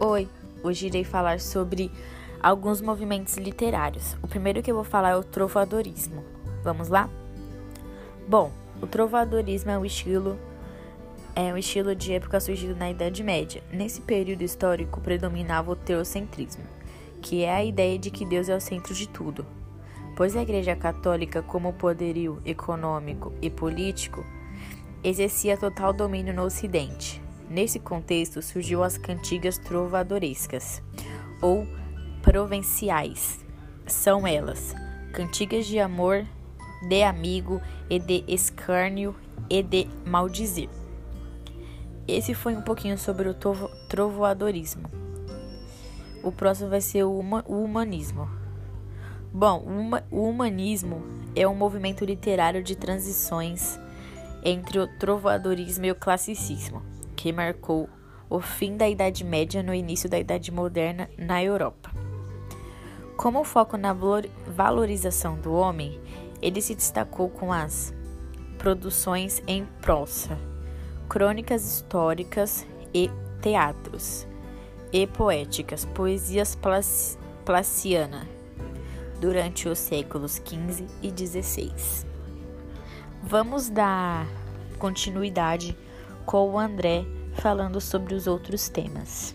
Oi, hoje irei falar sobre alguns movimentos literários. O primeiro que eu vou falar é o trovadorismo. Vamos lá? Bom, o trovadorismo é um estilo é um estilo de época surgido na Idade Média. Nesse período histórico predominava o teocentrismo, que é a ideia de que Deus é o centro de tudo. Pois a Igreja Católica, como poderio econômico e político, exercia total domínio no Ocidente. Nesse contexto surgiu as cantigas trovadorescas, ou provenciais. São elas: cantigas de amor, de amigo e de escárnio e de maldizer. Esse foi um pouquinho sobre o trovoadorismo. O próximo vai ser o humanismo. Bom, o humanismo é um movimento literário de transições entre o trovadorismo e o classicismo, que marcou o fim da Idade Média no início da Idade Moderna na Europa. Como foco na valorização do homem, ele se destacou com as produções em prosa, crônicas históricas e teatros, e poéticas, poesias placiana, durante os séculos XV e XVI. Vamos dar continuidade com o André falando sobre os outros temas.